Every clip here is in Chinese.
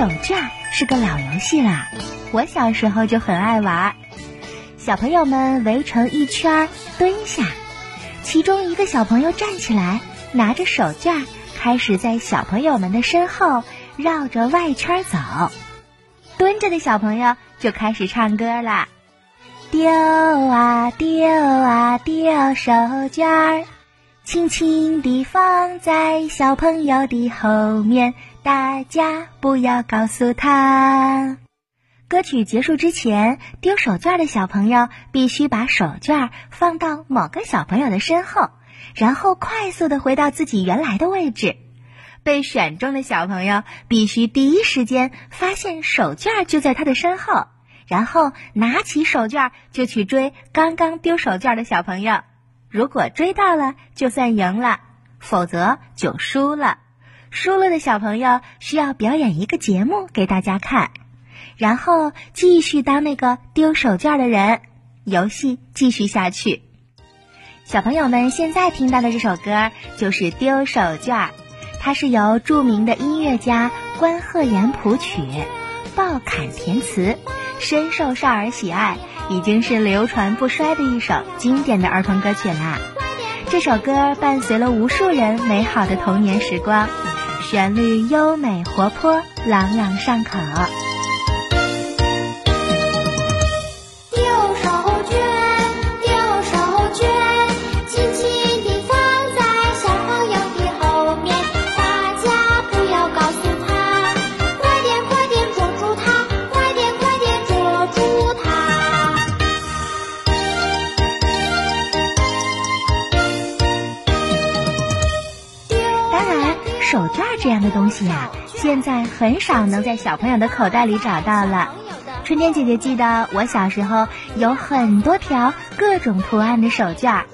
手绢是个老游戏了，我小时候就很爱玩。小朋友们围成一圈蹲下，其中一个小朋友站起来，拿着手绢开始在小朋友们的身后绕着外圈走。蹲着的小朋友就开始唱歌了：丢啊丢啊丢手绢儿，轻轻地放在小朋友的后面，大家不要告诉他。歌曲结束之前，丢手绢的小朋友必须把手绢放到某个小朋友的身后，然后快速的回到自己原来的位置。被选中的小朋友必须第一时间发现手绢就在他的身后，然后拿起手绢就去追刚刚丢手绢的小朋友。如果追到了，就算赢了；否则就输了。输了的小朋友需要表演一个节目给大家看。然后继续当那个丢手绢的人，游戏继续下去。小朋友们现在听到的这首歌就是《丢手绢》，它是由著名的音乐家关鹤岩谱曲，鲍侃填词，深受少儿喜爱，已经是流传不衰的一首经典的儿童歌曲啦。这首歌伴随了无数人美好的童年时光，旋律优美活泼，朗朗上口。手绢这样的东西呀，现在很少能在小朋友的口袋里找到了。春天姐姐记得我小时候有很多条各种图案的手绢儿，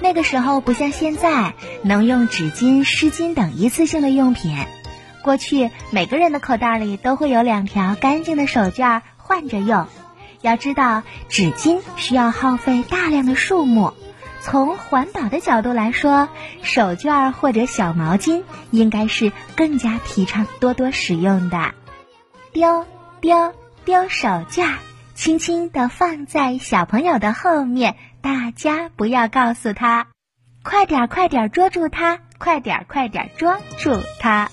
那个时候不像现在能用纸巾、湿巾等一次性的用品。过去每个人的口袋里都会有两条干净的手绢儿换着用。要知道，纸巾需要耗费大量的树木。从环保的角度来说，手绢或者小毛巾应该是更加提倡多多使用的。丢丢丢手绢，轻轻地放在小朋友的后面，大家不要告诉他。快点快点捉住他，快点快点捉住他。